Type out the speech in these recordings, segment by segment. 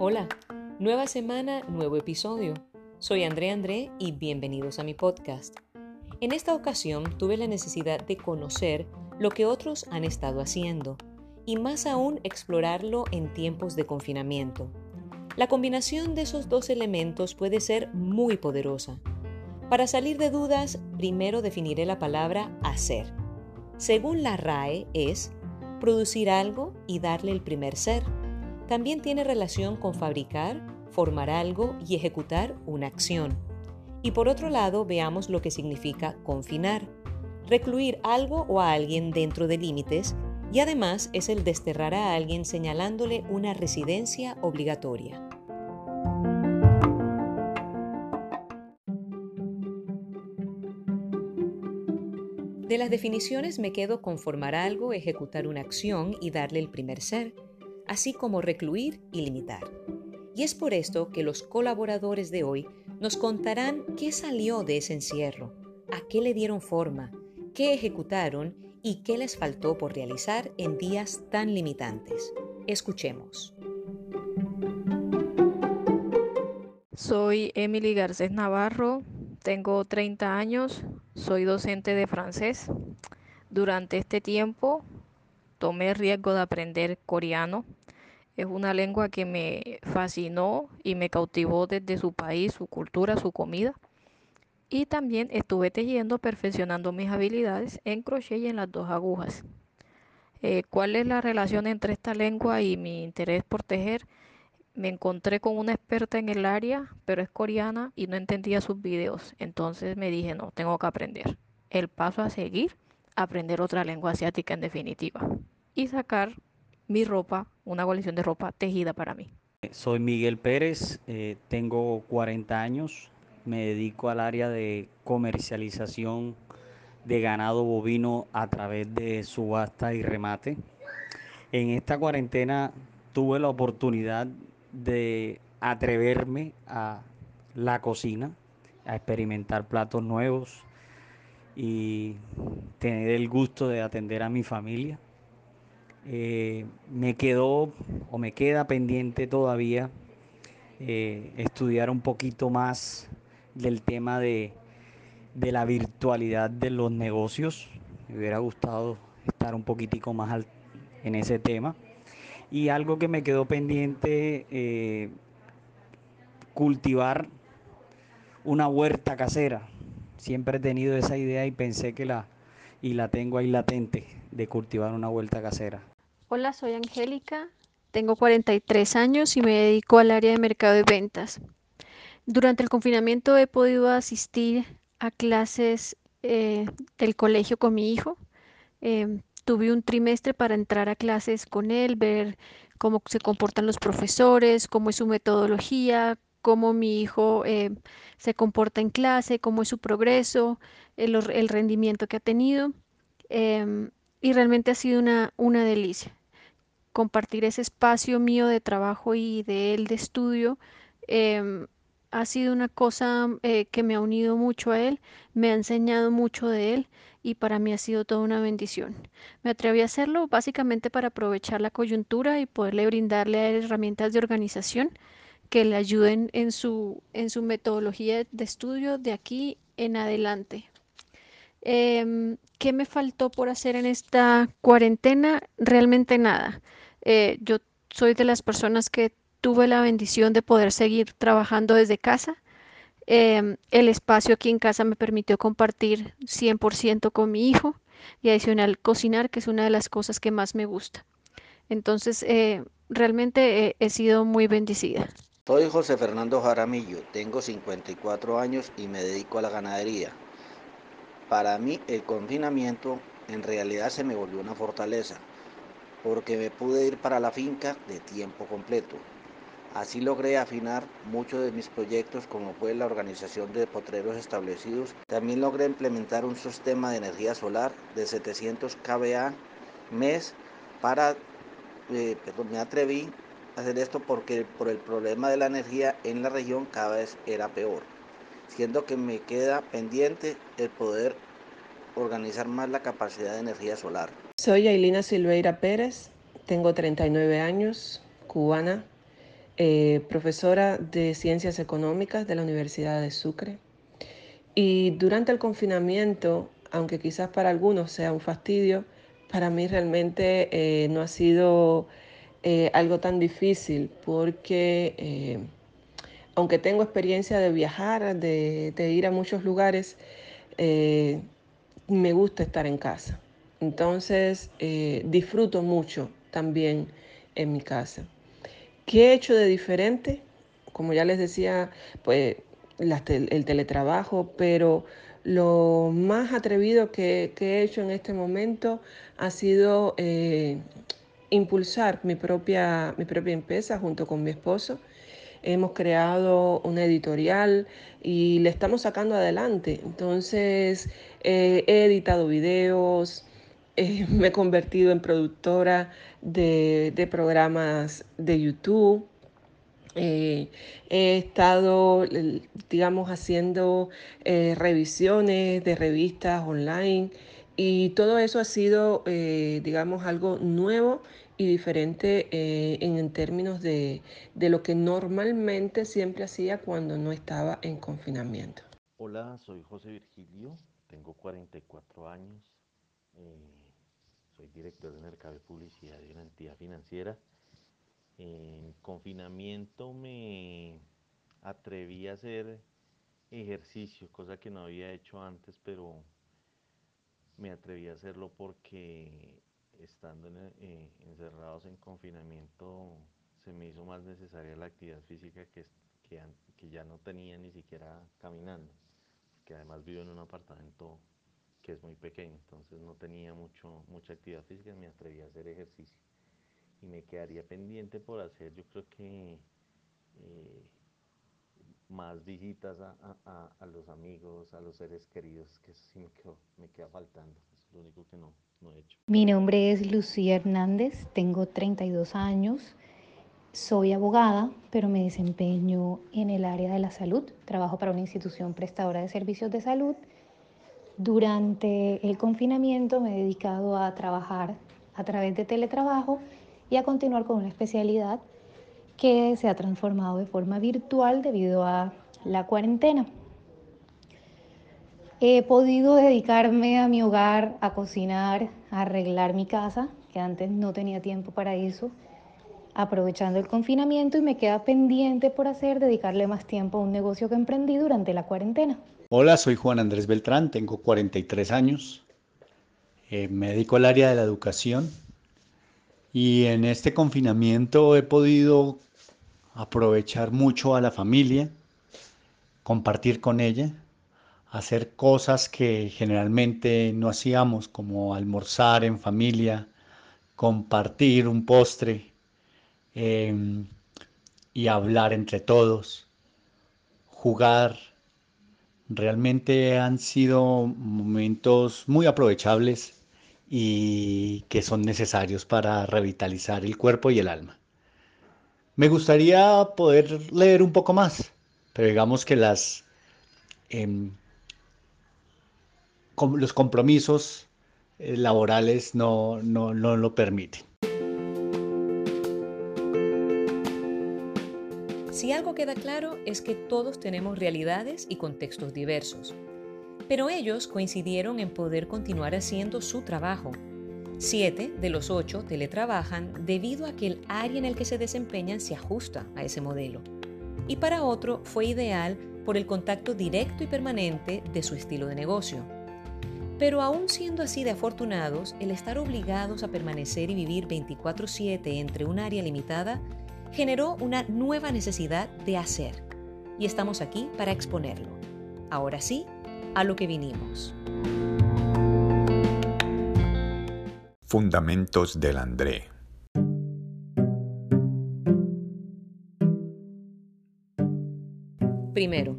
Hola, nueva semana, nuevo episodio. Soy André André y bienvenidos a mi podcast. En esta ocasión tuve la necesidad de conocer lo que otros han estado haciendo y más aún explorarlo en tiempos de confinamiento. La combinación de esos dos elementos puede ser muy poderosa. Para salir de dudas, primero definiré la palabra hacer. Según la RAE es producir algo y darle el primer ser. También tiene relación con fabricar, formar algo y ejecutar una acción. Y por otro lado, veamos lo que significa confinar. Recluir algo o a alguien dentro de límites y además es el desterrar a alguien señalándole una residencia obligatoria. De las definiciones me quedo con formar algo, ejecutar una acción y darle el primer ser, así como recluir y limitar. Y es por esto que los colaboradores de hoy nos contarán qué salió de ese encierro, a qué le dieron forma, qué ejecutaron y qué les faltó por realizar en días tan limitantes. Escuchemos. Soy Emily Garcés Navarro, tengo 30 años, soy docente de francés. Durante este tiempo tomé riesgo de aprender coreano. Es una lengua que me fascinó y me cautivó desde su país, su cultura, su comida. Y también estuve tejiendo, perfeccionando mis habilidades en crochet y en las dos agujas. Eh, ¿Cuál es la relación entre esta lengua y mi interés por tejer? Me encontré con una experta en el área, pero es coreana y no entendía sus videos. Entonces me dije, no, tengo que aprender. El paso a seguir, aprender otra lengua asiática en definitiva. Y sacar mi ropa, una colección de ropa tejida para mí. Soy Miguel Pérez, eh, tengo 40 años, me dedico al área de comercialización de ganado bovino a través de subasta y remate. En esta cuarentena tuve la oportunidad de atreverme a la cocina, a experimentar platos nuevos y tener el gusto de atender a mi familia. Eh, me quedó o me queda pendiente todavía eh, estudiar un poquito más del tema de, la virtualidad de los negocios. Me hubiera gustado estar un poquitico más en ese tema. Y algo que me quedó pendiente, eh, cultivar una huerta casera. Siempre he tenido esa idea y pensé que la, y la tengo ahí latente, de cultivar una huerta casera. Hola, soy Angélica, tengo 43 años y me dedico al área de mercado y ventas. Durante el confinamiento he podido asistir a clases eh, del colegio con mi hijo. Em, tuve un trimestre para entrar a clases con él, ver cómo se comportan los profesores, cómo es su metodología, cómo mi hijo eh, se comporta en clase, cómo es su progreso, el, rendimiento que ha tenido. Em, y realmente ha sido una, una delicia compartir ese espacio mío de trabajo y de él de estudio. Em, ha sido una cosa eh, que me ha unido mucho a él, me ha enseñado mucho de él y para mí ha sido toda una bendición. Me atreví a hacerlo básicamente para aprovechar la coyuntura y poderle brindarle herramientas de organización que le ayuden en su, en su metodología de estudio de aquí en adelante. Em, ¿Qué me faltó por hacer en esta cuarentena? Realmente nada. Eh, yo soy de las personas que tuve la bendición de poder seguir trabajando desde casa. Em, el espacio aquí en casa me permitió compartir 100% con mi hijo y adicional cocinar, que es una de las cosas que más me gusta. Entonces, eh, realmente he sido muy bendecida. Soy José Fernando Jaramillo, tengo 54 años y me dedico a la ganadería. Para mí el confinamiento en realidad se me volvió una fortaleza, porque me pude ir para la finca de tiempo completo. Así logré afinar muchos de mis proyectos como fue la organización de potreros establecidos. También logré implementar un sistema de energía solar de 700 kVA mes para, eh, me atreví a hacer esto porque por el problema de la energía en la región cada vez era peor. Siendo que me queda pendiente el poder organizar más la capacidad de energía solar. Soy Ailina Silveira Pérez, tengo 39 años, cubana, eh, profesora de Ciencias Económicas de la Universidad de Sucre. Y durante el confinamiento, aunque quizás para algunos sea un fastidio, para mí realmente eh, no ha sido eh, algo tan difícil porque aunque tengo experiencia de viajar, de, ir a muchos lugares, me gusta estar en casa. Entonces disfruto mucho también en mi casa. ¿Qué he hecho de diferente? Como ya les decía, pues el teletrabajo, pero lo más atrevido que, he hecho en este momento ha sido eh, impulsar mi propia, mi propia empresa junto con mi esposo. Hemos creado una editorial y le estamos sacando adelante. Entonces, eh, he editado videos, eh, me he convertido en productora de, programas de YouTube. Eh, he estado, digamos, haciendo eh, revisiones de revistas online y todo eso ha sido, digamos, algo nuevo y diferente en, términos de, de lo que normalmente siempre hacía cuando no estaba en confinamiento. Hola, soy José Virgilio, tengo 44 años soy director de mercado de publicidad de una entidad financiera. En confinamiento me atreví a hacer ejercicio, cosa que no había hecho antes, pero me atreví a hacerlo porque estando eh, encerrados en confinamiento se me hizo más necesaria la actividad física que, que, que ya no tenía ni siquiera caminando, porque además vivo en un apartamento que es muy pequeño, entonces no tenía mucho, mucha actividad física, me atreví a hacer ejercicio. Y me quedaría pendiente por hacer, yo creo que eh, más visitas a, los amigos, a los seres queridos, que eso sí me, me queda faltando, es lo único que no, no he hecho. Mi nombre es Lucía Hernández, tengo 32 años. Soy abogada, pero me desempeño en el área de la salud. Trabajo para una institución prestadora de servicios de salud durante el confinamiento me he dedicado a trabajar a través de teletrabajo y a continuar con una especialidad que se ha transformado de forma virtual debido a la cuarentena. He podido dedicarme a mi hogar, a cocinar, a arreglar mi casa, que antes no tenía tiempo para eso, aprovechando el confinamiento y me queda pendiente por hacer dedicarle más tiempo a un negocio que emprendí durante la cuarentena. Hola, soy Juan Andrés Beltrán, tengo 43 años, eh, me dedico al área de la educación y en este confinamiento he podido aprovechar mucho a la familia, compartir con ella, hacer cosas que generalmente no hacíamos, como almorzar en familia, compartir un postre em, y hablar entre todos, jugar Realmente han sido momentos muy aprovechables y que son necesarios para revitalizar el cuerpo y el alma. Me gustaría poder leer un poco más, pero digamos que las, em, los compromisos eh, laborales no, no lo permiten. Si algo queda claro es que todos tenemos realidades y contextos diversos, pero ellos coincidieron en poder continuar haciendo su trabajo. Siete de los ocho teletrabajan debido a que el área en el que se desempeñan se ajusta a ese modelo. Y para otro fue ideal por el contacto directo y permanente de su estilo de negocio. Pero aún siendo así de afortunados, el estar obligados a permanecer y vivir 24/7 entre un área limitada generó una nueva necesidad de hacer y estamos aquí para exponerlo. Ahora sí, a lo que vinimos. Fundamentos del André. Primero,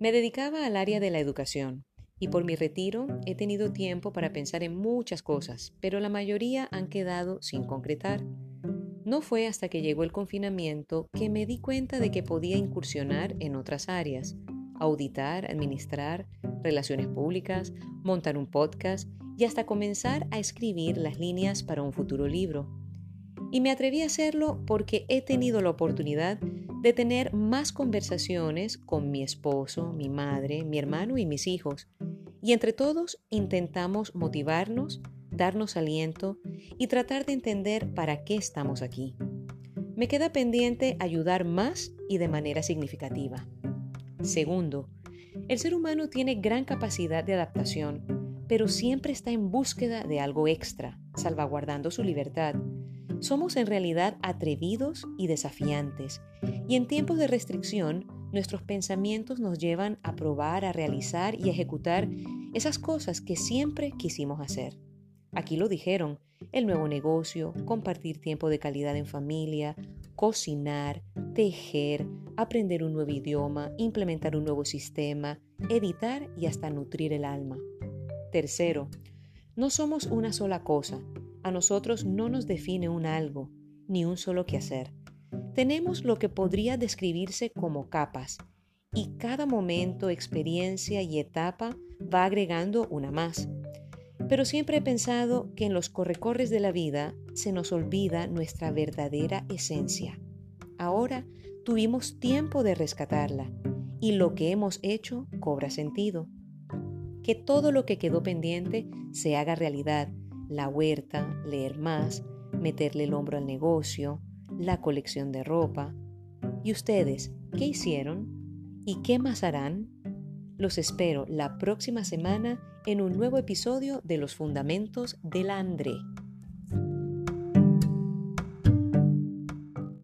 me dedicaba al área de la educación y por mi retiro he tenido tiempo para pensar en muchas cosas, pero la mayoría han quedado sin concretar. No fue hasta que llegó el confinamiento que me di cuenta de que podía incursionar en otras áreas, auditar, administrar, relaciones públicas, montar un podcast y hasta comenzar a escribir las líneas para un futuro libro. Y me atreví a hacerlo porque he tenido la oportunidad de tener más conversaciones con mi esposo, mi madre, mi hermano y mis hijos. Y entre todos intentamos motivarnos, darnos aliento y tratar de entender para qué estamos aquí. Me queda pendiente ayudar más y de manera significativa. Segundo, el ser humano tiene gran capacidad de adaptación, pero siempre está en búsqueda de algo extra, salvaguardando su libertad. Somos en realidad atrevidos y desafiantes, y en tiempos de restricción, nuestros pensamientos nos llevan a probar, a realizar y ejecutar esas cosas que siempre quisimos hacer. Aquí lo dijeron, el nuevo negocio, compartir tiempo de calidad en familia, cocinar, tejer, aprender un nuevo idioma, implementar un nuevo sistema, editar y hasta nutrir el alma. Tercero, no somos una sola cosa. A nosotros no nos define un algo, ni un solo quehacer. Tenemos lo que podría describirse como capas, y cada momento, experiencia y etapa va agregando una más. Pero siempre he pensado que en los correcorres de la vida se nos olvida nuestra verdadera esencia. Ahora tuvimos tiempo de rescatarla y lo que hemos hecho cobra sentido. Que todo lo que quedó pendiente se haga realidad. La huerta, leer más, meterle el hombro al negocio, la colección de ropa. ¿Y ustedes qué hicieron? ¿Y qué más harán? Los espero la próxima semana en un nuevo episodio de Los Fundamentos de la André.